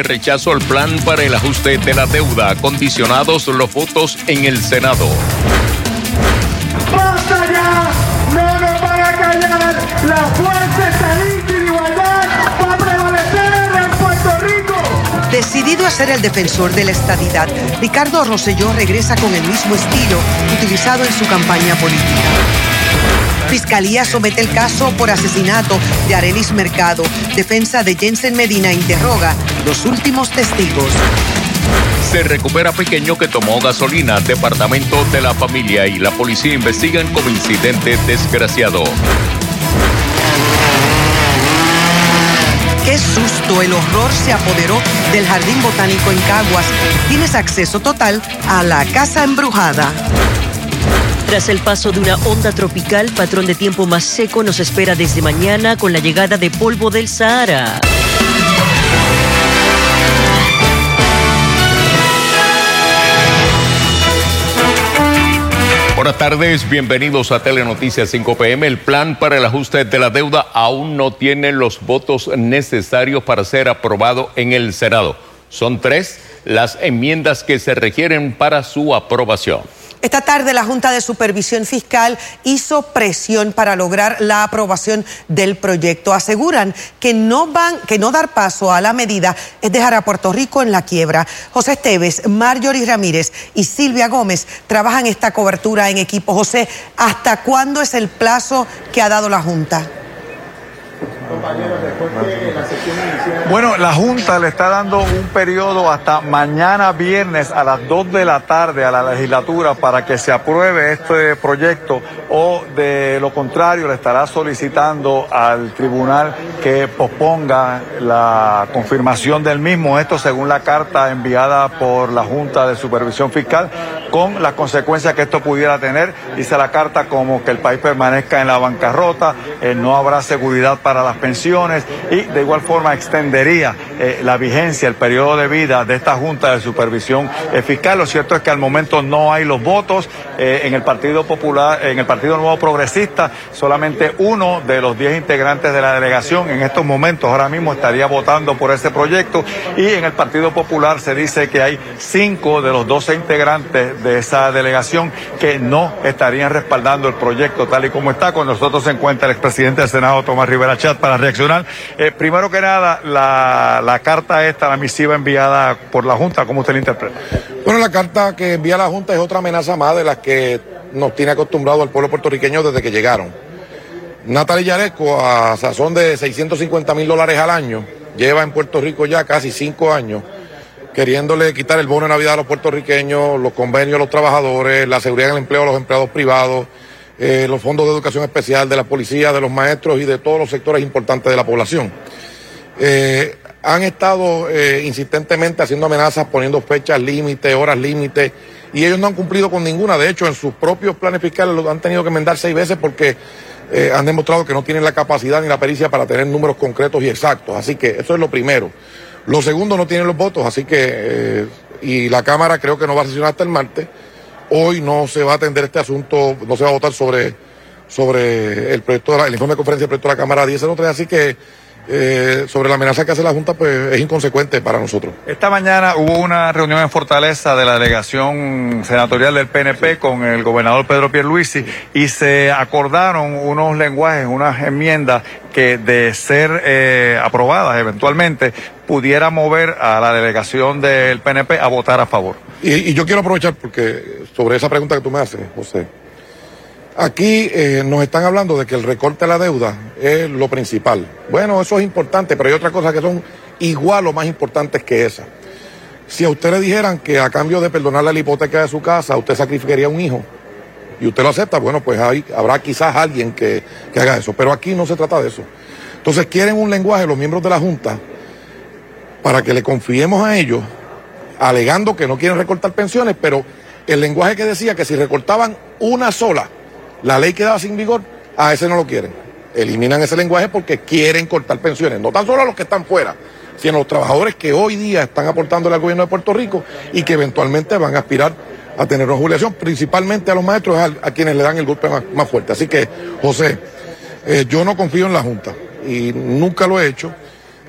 rechazo al plan para el ajuste de la deuda, condicionados los votos en el Senado. ¡Basta ya! ¡No nos van a callar! ¡La fuerza estadista y de igualdad va a prevalecer en Puerto Rico! Decidido a ser el defensor de la estadidad, Ricardo Rosselló regresa con el mismo estilo utilizado en su campaña política. Fiscalía somete el caso por asesinato de Arelis Mercado. Defensa de Jensen Medina interroga los últimos testigos. Se recupera pequeño que tomó gasolina. Departamento de la familia y la policía investigan como incidente desgraciado. Qué susto, el horror se apoderó del Jardín Botánico en Caguas. Tienes acceso total a la casa embrujada. Tras el paso de una onda tropical, patrón de tiempo más seco nos espera desde mañana con la llegada de polvo del Sahara. Buenas tardes, bienvenidos a Telenoticias 5 PM. El plan para el ajuste de la deuda aún no tiene los votos necesarios para ser aprobado en el Senado. Son tres las enmiendas que se requieren para su aprobación. Esta tarde la Junta de Supervisión Fiscal hizo presión para lograr la aprobación del proyecto. Aseguran que no van, que no dar paso a la medida es dejar a Puerto Rico en la quiebra. José Esteves, Marjorie Ramírez y Silvia Gómez trabajan esta cobertura en equipo. José, ¿hasta cuándo es el plazo que ha dado la Junta? Bueno, la Junta le está dando un periodo hasta mañana viernes a las 2 de la tarde a la legislatura para que se apruebe este proyecto o de lo contrario le estará solicitando al tribunal que posponga la confirmación del mismo, esto según la carta enviada por la Junta de Supervisión Fiscal, con las consecuencias que esto pudiera tener, dice la carta como que el país permanezca en la bancarrota, eh, no habrá seguridad para las pensiones y de igual forma extendería eh, la vigencia, el periodo de vida de esta Junta de Supervisión eh, Fiscal. Lo cierto es que al momento no hay los votos eh, en el Partido Popular, en el Partido Nuevo Progresista, solamente uno de los diez integrantes de la delegación en estos momentos ahora mismo estaría votando por ese proyecto y en el Partido Popular se dice que hay cinco de los doce integrantes de esa delegación que no estarían respaldando el proyecto tal y como está. Con nosotros se encuentra el expresidente del Senado, Tomás Rivera Chat, para reaccionar. Eh, primero que nada, la, la carta esta, la misiva enviada por la Junta, ¿cómo usted la interpreta? Bueno, la carta que envía la Junta es otra amenaza más de las que nos tiene acostumbrado al pueblo puertorriqueño desde que llegaron. Natalia Yaresco, a sazón de 650 mil dólares al año, lleva en Puerto Rico ya casi cinco años queriéndole quitar el bono de Navidad a los puertorriqueños, los convenios a los trabajadores, la seguridad en el empleo a los empleados privados, eh, los fondos de educación especial de la policía, de los maestros y de todos los sectores importantes de la población. Eh, han estado eh, insistentemente haciendo amenazas, poniendo fechas límite, horas límite, y ellos no han cumplido con ninguna. De hecho, en sus propios planes fiscales lo han tenido que enmendar seis veces porque eh, han demostrado que no tienen la capacidad ni la pericia para tener números concretos y exactos. Así que eso es lo primero. Lo segundo, no tienen los votos, así que, eh, y la Cámara creo que no va a sesionar hasta el martes. Hoy no se va a atender este asunto, no se va a votar sobre, sobre el proyecto, de el informe de conferencia del proyecto de la Cámara 1003, así que eh, sobre la amenaza que hace la Junta, pues es inconsecuente para nosotros. Esta mañana hubo una reunión en Fortaleza de la delegación senatorial del PNP con el gobernador Pedro Pierluisi y se acordaron unos lenguajes, unas enmiendas que de ser eh, aprobadas eventualmente pudiera mover a la delegación del PNP a votar a favor. Y, y yo quiero aprovechar porque sobre esa pregunta que tú me haces, José. Aquí eh, nos están hablando de que el recorte de la deuda es lo principal. Bueno, eso es importante, pero hay otras cosas que son igual o más importantes que esa. Si a usted le dijeran que a cambio de perdonarle la hipoteca de su casa, usted sacrificaría un hijo y usted lo acepta, bueno, pues hay, habrá quizás alguien que, que haga eso. Pero aquí no se trata de eso. Entonces quieren un lenguaje los miembros de la Junta para que le confiemos a ellos, alegando que no quieren recortar pensiones, pero el lenguaje que decía que si recortaban una sola, la ley quedaba sin vigor, a ese no lo quieren. Eliminan ese lenguaje porque quieren cortar pensiones, no tan solo a los que están fuera, sino a los trabajadores que hoy día están aportándole al gobierno de Puerto Rico y que eventualmente van a aspirar a tener una jubilación, principalmente a los maestros, a, quienes le dan el golpe más, más fuerte. Así que, José, eh, yo no confío en la Junta y nunca lo he hecho.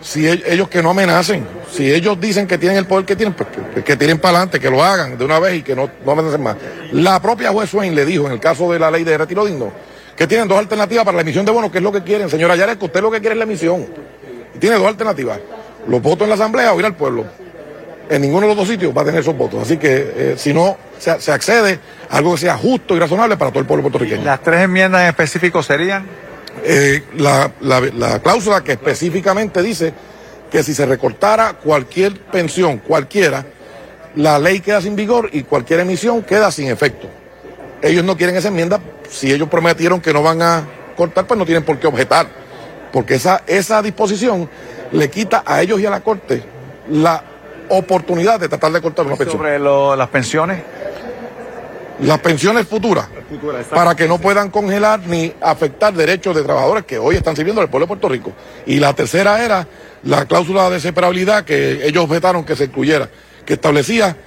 Si ellos que no amenacen, si ellos dicen que tienen el poder que tienen, pues que, que tiren para adelante, que lo hagan de una vez y que no, no amenacen más. La propia juez Swain le dijo en el caso de la ley de retiro digno que tienen dos alternativas para la emisión de bonos, que es lo que quieren. Señora Yaresco, usted lo que quiere es la emisión. Y tiene dos alternativas, los votos en la asamblea o ir al pueblo. En ninguno de los dos sitios va a tener esos votos. Así que eh, si no se, se accede a algo que sea justo y razonable para todo el pueblo puertorriqueño. Las tres enmiendas en específico serían. Eh, la, la- la cláusula que específicamente dice que si se recortara cualquier pensión, cualquiera, la ley queda sin vigor y cualquier emisión queda sin efecto. Ellos no quieren esa enmienda, si ellos prometieron que no van a cortar, pues no tienen por qué objetar, porque esa, esa disposición le quita a ellos y a la Corte la oportunidad de tratar de cortar una pensión. Sobre lo- las pensiones. Las pensiones futuras, para que no puedan congelar ni afectar derechos de trabajadores que hoy están sirviendo al pueblo de Puerto Rico. Y la tercera era la cláusula de separabilidad que ellos vetaron que se incluyera, que establecía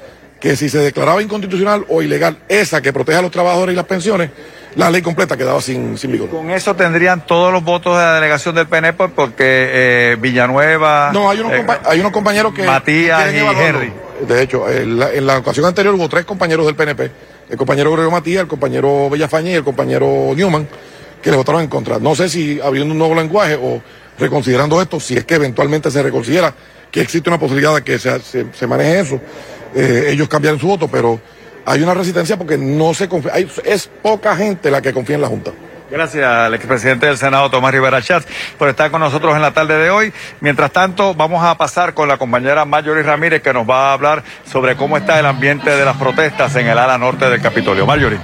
que si se declaraba inconstitucional o ilegal esa que protege a los trabajadores y las pensiones, la ley completa quedaba sin, sin vigor. Con eso tendrían todos los votos de la delegación del PNP porque eh, Villanueva. No, hay unos, eh, compa- hay unos compañeros que. Matías y. Henry. De hecho, en la, en la ocasión anterior hubo tres compañeros del PNP: el compañero Gregorio Matías, el compañero Bellafañe y el compañero Newman, que le votaron en contra. No sé si habiendo un nuevo lenguaje o reconsiderando esto, si es que eventualmente se reconsidera que existe una posibilidad de que se, se- maneje eso, eh, ellos cambiaron su voto, pero hay una resistencia porque no se confía. es poca gente la que confía en la Junta. Gracias al expresidente del Senado, Tomás Rivera Schatz, por estar con nosotros en la tarde de hoy. Mientras tanto, vamos a pasar con la compañera Marjorie Ramírez, que nos va a hablar sobre cómo está el ambiente de las protestas en el ala norte del Capitolio. Marjorie.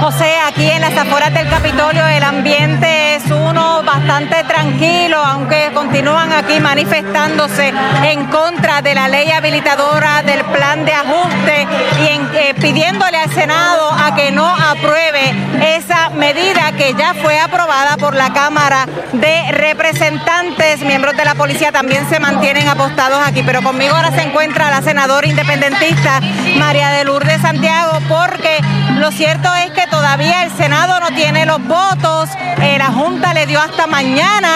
José, aquí las afueras del Capitolio el ambiente es uno bastante tranquilo, aunque continúan aquí manifestándose en contra de la ley habilitadora del plan de ajuste y eh, pidiéndole al Senado a que no apruebe esa medida que ya fue aprobada por la Cámara de Representantes. Miembros de la policía también se mantienen apostados aquí, pero conmigo ahora se encuentra la senadora independentista María de Lourdes Santiago, porque lo cierto es que todavía el Senado no tiene los votos. Eh, la Junta le dio hasta mañana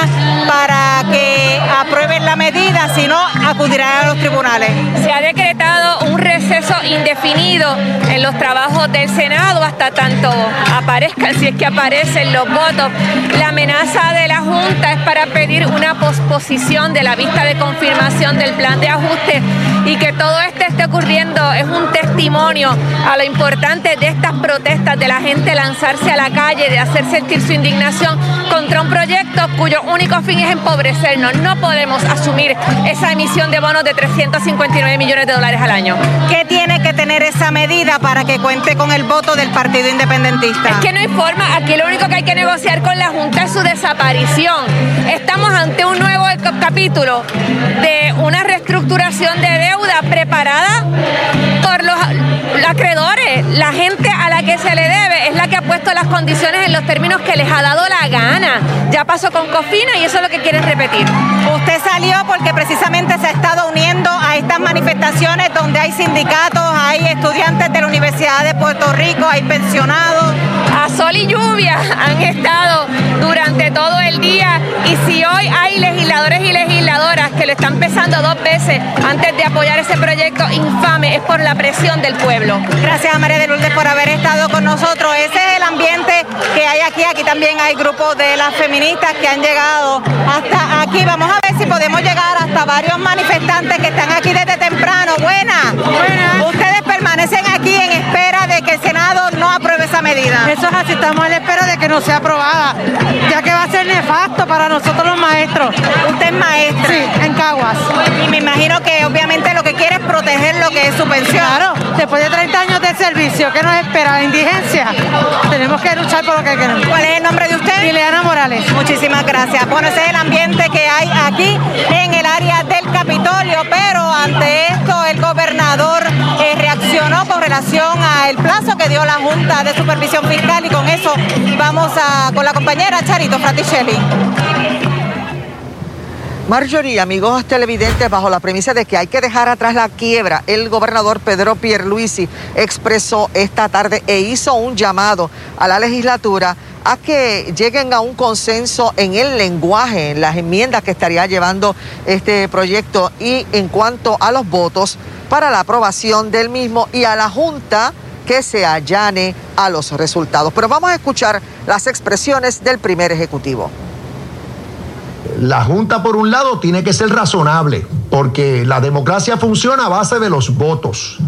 para que aprueben la medida, si no, acudirán a los tribunales. Se ha decretado un receso indefinido en los trabajos del Senado hasta tanto aparezcan, si es que aparecen los votos. La amenaza de la Junta es para pedir una posposición de la vista de confirmación del plan de ajuste y que todo esto esté ocurriendo es un testimonio a lo importante de estas protestas, de la gente lanzarse a la calle, de hacer sentir su indignación contra un proyecto cuyo único fin es empobrecernos. No podemos asumir esa emisión de bonos de 359 millones de dólares al año. ¿Qué tiene que tener esa medida para que cuente con el voto del Partido Independentista? Es que no hay forma, aquí lo único que hay que negociar con la Junta es su desaparición. Estamos ante un nuevo cap- capítulo de una reestructuración de deuda preparada por los acreedores. La gente a la que se le debe es la que ha puesto las condiciones en los términos que les ha dado la gana. Ya pasó con Cofina y eso es lo que quieren repetir. Usted salió porque precisamente se ha estado uniendo a estas manifestaciones donde hay sindicatos, hay estudiantes de la Universidad de Puerto Rico, hay pensionados. A sol y lluvia han estado durante todo el día y si hoy hay legisladores y legisladoras que lo están pensando dos veces antes de apoyar ese proyecto infame es por la presión del pueblo. Gracias a María de Lourdes por haber estado con nosotros. Ese es el ambiente que hay aquí. Aquí también hay grupos de las feministas que han llegado hasta aquí. Vamos a ver si podemos llegar hasta varios manifestantes que están aquí desde temprano. Buena. Ustedes permanecen aquí en que el Senado no apruebe esa medida. Eso es así, estamos a la espera de que no sea aprobada, ya que va a ser nefasto para nosotros los maestros. Usted es maestra. Sí, en Caguas. Y me imagino que obviamente lo que quiere es proteger lo que es su pensión. Claro, después de 30 años de servicio, ¿qué nos espera? Indigencia. Tenemos que luchar por lo que queremos. ¿Cuál es el nombre de usted? Ileana Morales. Muchísimas gracias. Bueno, ese es el ambiente que hay aquí en el área del Capitolio, pero ante esto el gobernador relación al plazo que dio la Junta de Supervisión Fiscal y con eso vamos a con la compañera Charito Fraticelli. Marjorie, amigos televidentes, bajo la premisa de que hay que dejar atrás la quiebra, el gobernador Pedro Pierluisi expresó esta tarde e hizo un llamado a la legislatura a que lleguen a un consenso en el lenguaje, en las enmiendas que estaría llevando este proyecto y en cuanto a los votos para la aprobación del mismo y a la Junta que se allane a los resultados. Pero vamos a escuchar las expresiones del primer ejecutivo. La Junta, por un lado, tiene que ser razonable, porque la democracia funciona a base de los votos.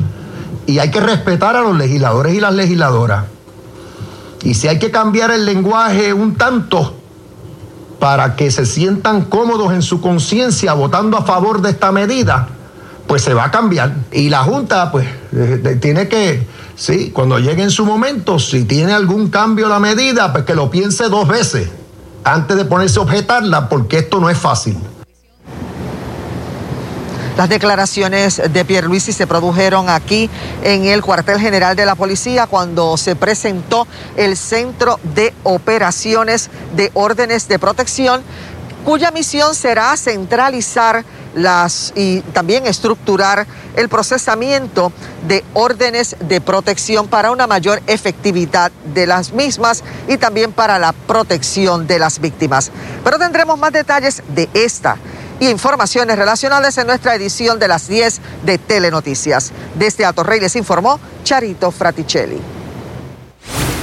Y hay que respetar a los legisladores y las legisladoras. Y si hay que cambiar el lenguaje un tanto para que se sientan cómodos en su conciencia votando a favor de esta medida, pues se va a cambiar. Y la Junta, pues, eh, tiene que, sí, cuando llegue en su momento, si tiene algún cambio la medida, pues que lo piense dos veces antes de ponerse a objetarla, porque esto no es fácil. Las declaraciones de Pierluisi se produjeron aquí en el cuartel general de la policía cuando se presentó el Centro de Operaciones de Órdenes de Protección, cuya misión será centralizar las y también estructurar el procesamiento de órdenes de protección para una mayor efectividad de las mismas y también para la protección de las víctimas. Pero tendremos más detalles de esta y informaciones relacionadas en nuestra edición de las 10 de Telenoticias. Desde Alto Rey les informó Charito Fraticelli.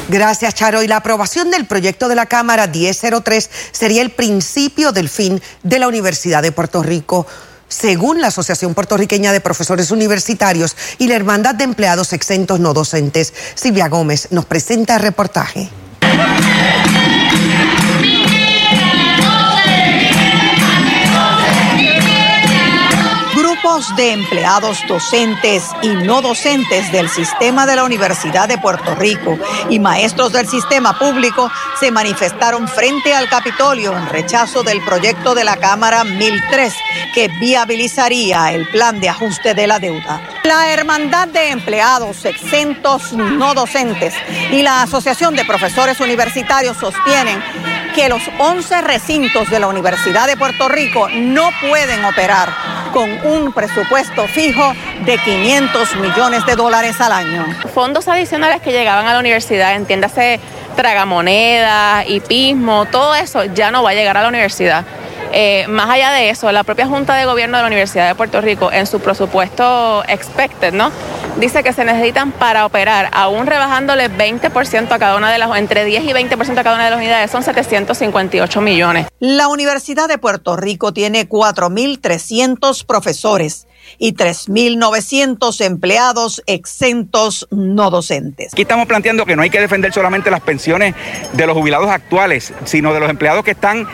Gracias, Charo. Y la aprobación del proyecto de la Cámara 1003 sería el principio del fin de la Universidad de Puerto Rico. Según la Asociación Puertorriqueña de Profesores Universitarios y la Hermandad de Empleados Exentos No Docentes, Silvia Gómez nos presenta el reportaje. De empleados docentes y no docentes del sistema de la Universidad de Puerto Rico y maestros del sistema público se manifestaron frente al Capitolio en rechazo del proyecto de la Cámara 1003 que viabilizaría el plan de ajuste de la deuda. La Hermandad de Empleados Exentos No Docentes y la Asociación de Profesores Universitarios sostienen que los 11 recintos de la Universidad de Puerto Rico no pueden operar con un presupuesto fijo de 500 millones de dólares al año. Fondos adicionales que llegaban a la universidad, entiéndase tragamonedas, hipismo, todo eso ya no va a llegar a la universidad. Eh, más allá de eso, la propia Junta de Gobierno de la Universidad de Puerto Rico, en su presupuesto expected, ¿no? Dice que se necesitan para operar, aún rebajándole 20% a cada una de las, entre 10 y 20% a cada una de las unidades, son 758 millones. La Universidad de Puerto Rico tiene 4.300 profesores y 3.900 empleados exentos no docentes. Aquí estamos planteando que no hay que defender solamente las pensiones de los jubilados actuales, sino de los empleados que están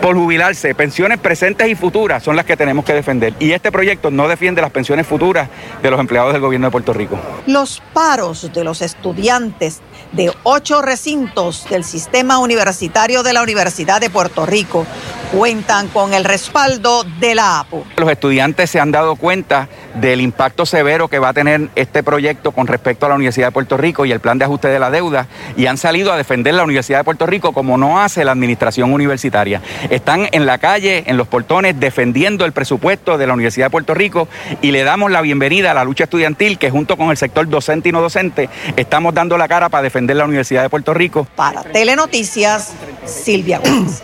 por jubilarse. Pensiones presentes y futuras son las que tenemos que defender. Y este proyecto no defiende las pensiones futuras de los empleados del gobierno de Puerto Rico. Los paros de los estudiantes de ocho recintos del sistema universitario de la Universidad de Puerto Rico cuentan con el respaldo de la APU. Los estudiantes se han dado cuenta del impacto severo que va a tener este proyecto con respecto a la Universidad de Puerto Rico y el plan de ajuste de la deuda y han salido a defender la Universidad de Puerto Rico como no hace la administración universitaria. Están en la calle, en los portones, defendiendo el presupuesto de la Universidad de Puerto Rico y le damos la bienvenida a la lucha estudiantil que junto con el sector docente y no docente estamos dando la cara para defender la Universidad de Puerto Rico. Para Telenoticias, Silvia Gómez.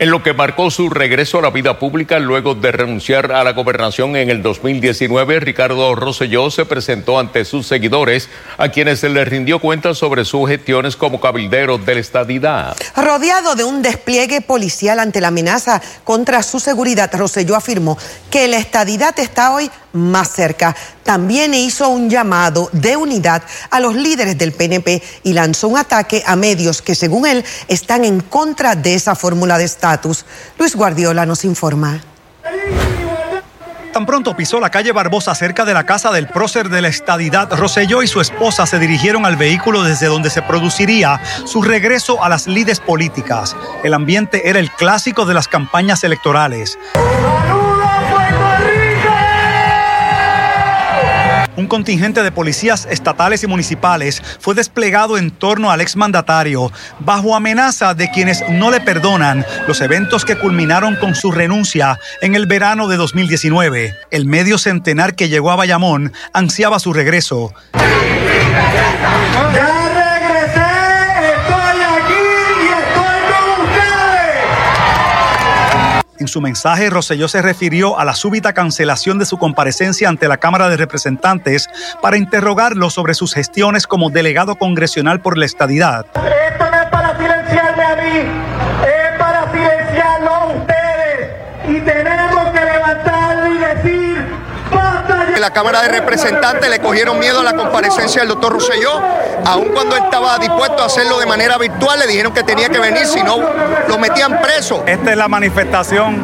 En lo que marcó su regreso a la vida pública luego de renunciar a la gobernación en el 2019, Ricardo Rosselló se presentó ante sus seguidores, a quienes se les rindió cuenta sobre sus gestiones como cabildero de la estadidad. Rodeado de un despliegue policial ante la amenaza contra su seguridad, Rosselló afirmó que la estadidad está hoy más cerca. También hizo un llamado de unidad a los líderes del PNP y lanzó un ataque a medios que, según él, están en contra de esa fórmula de estatus. Luis Guardiola nos informa. Tan pronto pisó la calle Barbosa cerca de la casa del prócer de la estadidad, Roselló y su esposa se dirigieron al vehículo desde donde se produciría su regreso a las lides políticas. El ambiente era el clásico de las campañas electorales. Un contingente de policías estatales y municipales fue desplegado en torno al exmandatario, bajo amenaza de quienes no le perdonan los eventos que culminaron con su renuncia en el verano de 2019. El medio centenar que llegó a Bayamón ansiaba su regreso. En su mensaje, Rosselló se refirió a la súbita cancelación de su comparecencia ante la Cámara de Representantes para interrogarlo sobre sus gestiones como delegado congresional por la estadidad. Esto no es para silenciarme a mí, es para silenciarlo a ustedes. Y tenemos que levantarlo y decir, basta En la Cámara de Representantes le cogieron miedo a la comparecencia del doctor Rosselló, aun cuando él estaba dispuesto a hacerlo de manera virtual, le dijeron que tenía que venir, si no lo metían preso. Esta es la manifestación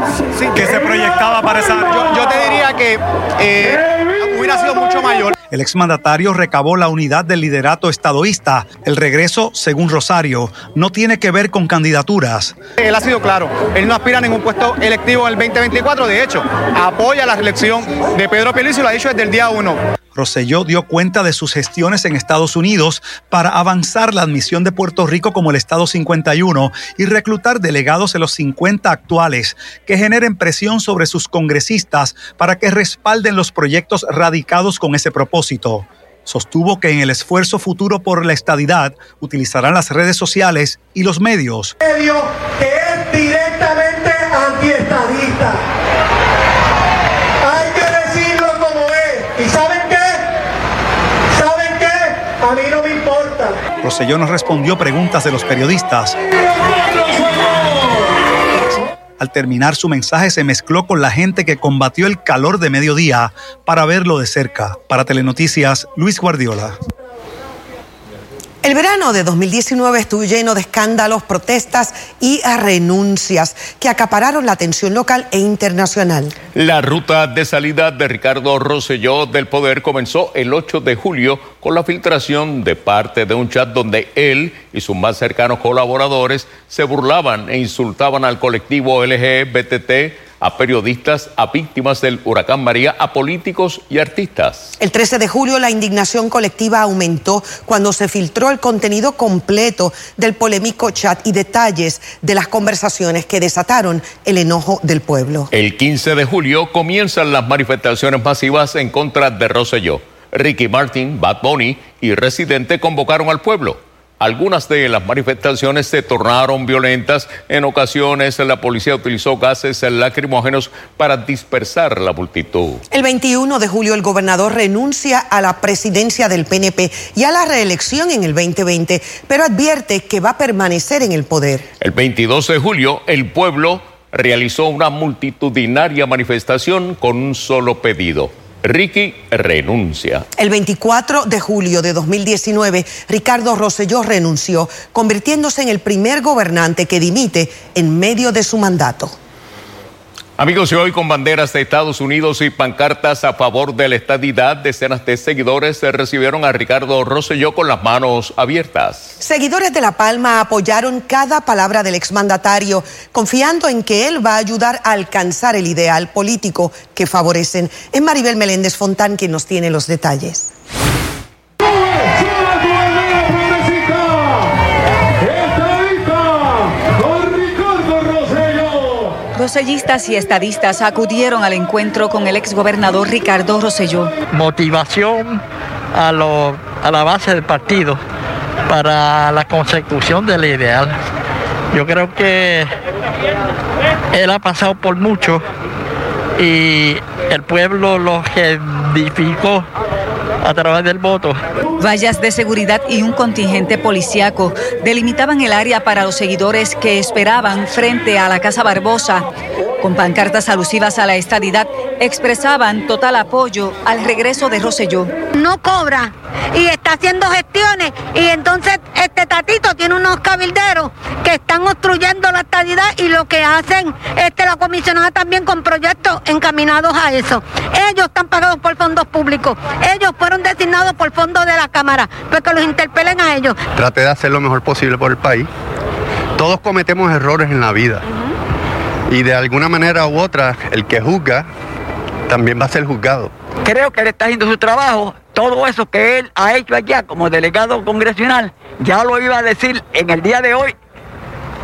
que se proyectaba para esa... Yo, yo te diría que eh, hubiera sido mucho mayor. El exmandatario recabó la unidad del liderato estadoísta. El regreso, según Rosario, no tiene que ver con candidaturas. Él ha sido claro, él no aspira a ningún puesto electivo en el 2024, de hecho, apoya la reelección de Pedro Pierluisi lo ha dicho desde el día uno. Rosselló dio cuenta de sus gestiones en Estados Unidos para avanzar la admisión de Puerto Rico como el Estado 51 y reclutar delegados en los 50 actuales que generen presión sobre sus congresistas para que respalden los proyectos radicados con ese propósito. Sostuvo que en el esfuerzo futuro por la estadidad utilizarán las redes sociales y los medios. medio que es directamente antiestadista. Rosselló no respondió preguntas de los periodistas. Al terminar su mensaje se mezcló con la gente que combatió el calor de mediodía para verlo de cerca. Para Telenoticias, Luis Guardiola. El verano de 2019 estuvo lleno de escándalos, protestas y renuncias que acapararon la atención local e internacional. La ruta de salida de Ricardo Rosselló del poder comenzó el 8 de julio con la filtración de parte de un chat donde él y sus más cercanos colaboradores se burlaban e insultaban al colectivo LGBTT, a periodistas, a víctimas del huracán María, a políticos y artistas. El 13 de julio la indignación colectiva aumentó cuando se filtró el contenido completo del polémico chat y detalles de las conversaciones que desataron el enojo del pueblo. El 15 de julio comienzan las manifestaciones masivas en contra de Rosselló. Ricky Martin, Bad Bunny y Residente convocaron al pueblo. Algunas de las manifestaciones se tornaron violentas. En ocasiones la policía utilizó gases lacrimógenos para dispersar la multitud. El 21 de julio el gobernador renuncia a la presidencia del PNP y a la reelección en el 2020, pero advierte que va a permanecer en el poder. El 22 de julio el pueblo realizó una multitudinaria manifestación con un solo pedido. Ricky renuncia. El 24 de julio de 2019, Ricardo Rosselló renunció, convirtiéndose en el primer gobernante que dimite en medio de su mandato. Amigos, y hoy con banderas de Estados Unidos y pancartas a favor de la estadidad, decenas de seguidores recibieron a Ricardo Rosselló con las manos abiertas. Seguidores de La Palma apoyaron cada palabra del exmandatario, confiando en que él va a ayudar a alcanzar el ideal político que favorecen. Es Maribel Meléndez Fontán quien nos tiene los detalles. Rosellistas y estadistas acudieron al encuentro con el exgobernador Ricardo Rosselló. motivación a, lo- a la base del partido para la consecución del ideal. Yo creo que él ha pasado por mucho y el pueblo lo edificó a través del voto. Vallas de seguridad y un contingente policíaco delimitaban el área para los seguidores que esperaban frente a la Casa Barbosa. Con pancartas alusivas a la estadidad, expresaban total apoyo al regreso de Rosselló. no cobra y está haciendo gestiones y entonces este tatito tiene unos cabilderos que están obstruyendo la estadidad y lo que hacen este la comisionada también con proyectos encaminados a eso. Ellos están pagados por fondos públicos, ellos fueron designados por fondos de la Cámara, porque los interpelen a ellos. Traté de hacer lo mejor posible por el país. Todos cometemos errores en la vida. Y de alguna manera u otra, el que juzga también va a ser juzgado. Creo que él está haciendo su trabajo. Todo eso que él ha hecho allá como delegado congresional, ya lo iba a decir en el día de hoy,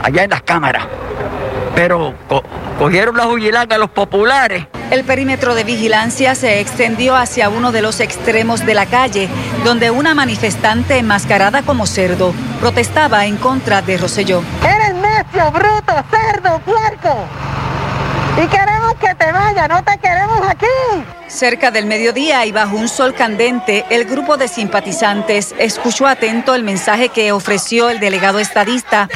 allá en las cámaras. Pero co- cogieron la jubilada a los populares. El perímetro de vigilancia se extendió hacia uno de los extremos de la calle, donde una manifestante enmascarada como cerdo protestaba en contra de Rosselló. Necio, bruto, cerdo, puerco. Y queremos que te vaya, no te queremos aquí. Cerca del mediodía y bajo un sol candente, el grupo de simpatizantes escuchó atento el mensaje que ofreció el delegado estadista.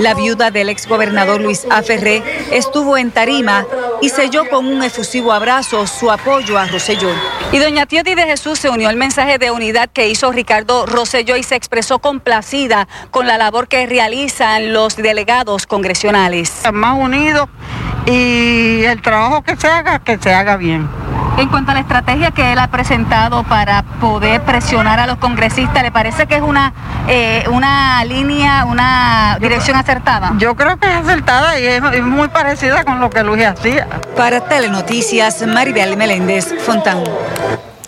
La viuda del exgobernador Luis Aferré estuvo en tarima y selló con un efusivo abrazo su apoyo a Rosselló. Y doña Tioti de Jesús se unió al mensaje de unidad que hizo Ricardo Rosselló y se expresó complacida con la labor que realizan los delegados congresionales. Más unidos y el trabajo que se haga, que se haga bien. En cuanto a la estrategia que él ha presentado para poder presionar a los congresistas, ¿le parece que es una, eh, una línea, una dirección acertada? Yo creo que es acertada y es, es muy parecida con lo que Luis hacía. Para Telenoticias, Maribel Meléndez Fontán.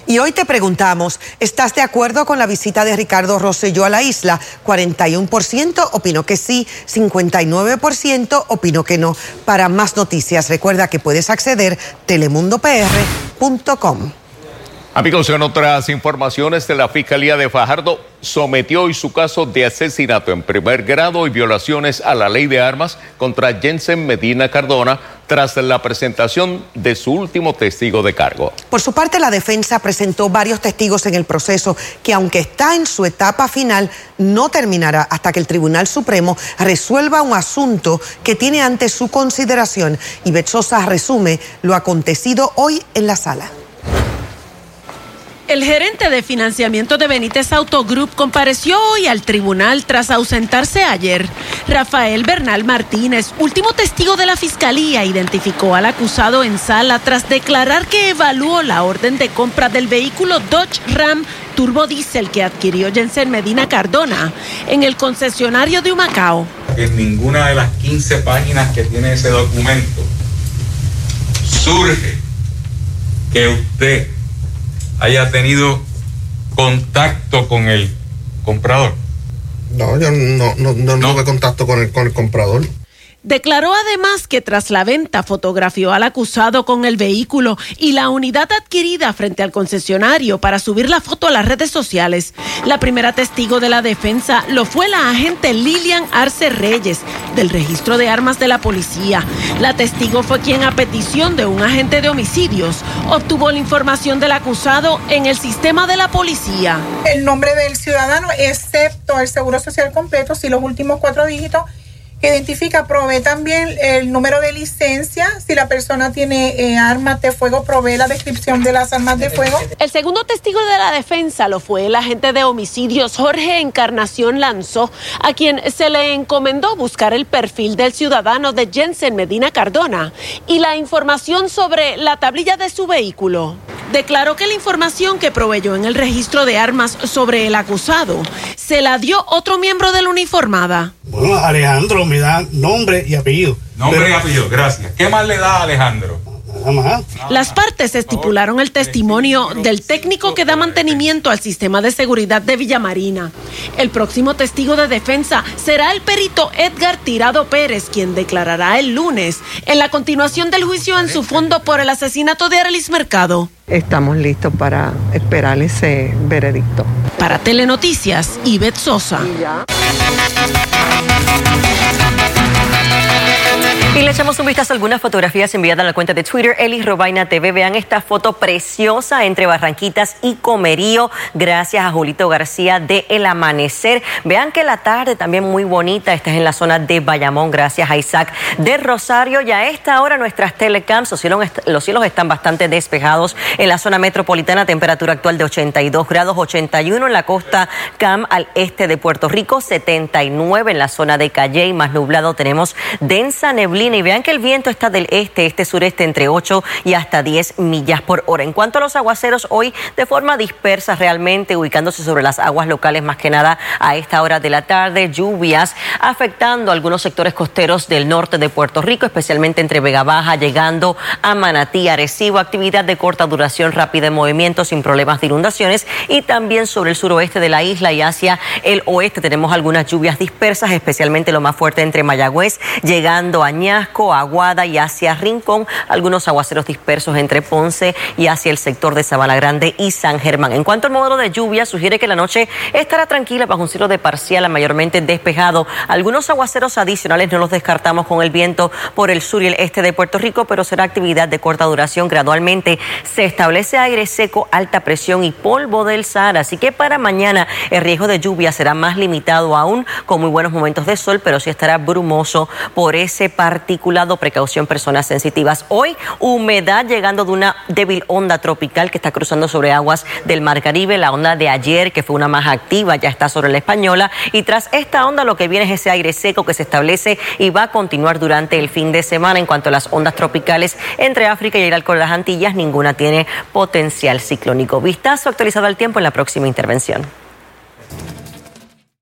Y hoy te preguntamos, ¿estás de acuerdo con la visita de Ricardo Rosselló a la isla? 41% opinó que sí, 59% opinó que no. Para más noticias, recuerda que puedes acceder telemundopr.com. Amigos, en otras informaciones de la Fiscalía de Fajardo sometió hoy su caso de asesinato en primer grado y violaciones a la ley de armas contra Jensen Medina Cardona tras la presentación de su último testigo de cargo. Por su parte, la defensa presentó varios testigos en el proceso que, aunque está en su etapa final, no terminará hasta que el Tribunal Supremo resuelva un asunto que tiene ante su consideración. Y Betsosa resume lo acontecido hoy en la sala. El gerente de financiamiento de Benítez Autogroup compareció hoy al tribunal tras ausentarse ayer. Rafael Bernal Martínez, último testigo de la fiscalía, identificó al acusado en sala tras declarar que evaluó la orden de compra del vehículo Dodge Ram Turbo Diesel que adquirió Jensen Medina Cardona en el concesionario de Humacao. En ninguna de las 15 páginas que tiene ese documento surge que usted haya tenido contacto con el comprador. No, yo no, no, no, no. tuve contacto con el, con el comprador. Declaró además que tras la venta fotografió al acusado con el vehículo y la unidad adquirida frente al concesionario para subir la foto a las redes sociales. La primera testigo de la defensa lo fue la agente Lilian Arce Reyes del registro de armas de la policía. La testigo fue quien a petición de un agente de homicidios obtuvo la información del acusado en el sistema de la policía. El nombre del ciudadano, excepto el seguro social completo, si los últimos cuatro dígitos que identifica, provee también el número de licencia. Si la persona tiene eh, armas de fuego, provee la descripción de las armas de fuego. El segundo testigo de la defensa lo fue el agente de homicidios Jorge Encarnación Lanzó, a quien se le encomendó buscar el perfil del ciudadano de Jensen Medina Cardona y la información sobre la tablilla de su vehículo. Declaró que la información que proveyó en el registro de armas sobre el acusado se la dio otro miembro de la uniformada. Bueno, Alejandro me da nombre y apellido. Nombre Pero- y apellido, gracias. ¿Qué más le da a Alejandro? Las partes estipularon el testimonio del técnico que da mantenimiento al sistema de seguridad de Villamarina. El próximo testigo de defensa será el perito Edgar Tirado Pérez, quien declarará el lunes en la continuación del juicio en su fondo por el asesinato de Arelis Mercado. Estamos listos para esperar ese veredicto. Para Telenoticias, Ivette Sosa. Y le echamos un vistazo a algunas fotografías enviadas a la cuenta de Twitter, Eli Robaina TV. Vean esta foto preciosa entre Barranquitas y Comerío, gracias a Julito García de El Amanecer. Vean que la tarde también muy bonita, esta es en la zona de Bayamón, gracias a Isaac de Rosario. Y a esta hora nuestras telecams, los cielos, los cielos están bastante despejados en la zona metropolitana, temperatura actual de 82 grados, 81 en la costa Cam al este de Puerto Rico, 79 en la zona de Calle y más nublado tenemos densa neblina y vean que el viento está del este, este sureste entre 8 y hasta 10 millas por hora. En cuanto a los aguaceros, hoy de forma dispersa realmente, ubicándose sobre las aguas locales más que nada a esta hora de la tarde, lluvias afectando algunos sectores costeros del norte de Puerto Rico, especialmente entre Vega Baja, llegando a Manatí, Arecibo, actividad de corta duración, rápida en movimiento, sin problemas de inundaciones y también sobre el suroeste de la isla y hacia el oeste tenemos algunas lluvias dispersas, especialmente lo más fuerte entre Mayagüez, llegando a Ña Aguada y hacia Rincón, algunos aguaceros dispersos entre Ponce y hacia el sector de Sabana Grande y San Germán. En cuanto al modo de lluvia, sugiere que la noche estará tranquila bajo un cielo de parcial mayormente despejado. Algunos aguaceros adicionales no los descartamos con el viento por el sur y el este de Puerto Rico, pero será actividad de corta duración. Gradualmente se establece aire seco, alta presión y polvo del Sahara. Así que para mañana el riesgo de lluvia será más limitado aún, con muy buenos momentos de sol, pero sí estará brumoso por ese particulado. Precaución, personas sensitivas. Hoy, humedad llegando de una débil onda tropical que está cruzando sobre aguas del Mar Caribe. La onda de ayer, que fue una más activa, ya está sobre la española. Y tras esta onda, lo que viene es ese aire seco que se establece y va a continuar durante el fin de semana. En cuanto a las ondas tropicales entre África y el Alcohol de las Antillas, ninguna tiene potencial ciclónico. Vistazo actualizado al tiempo en la próxima intervención.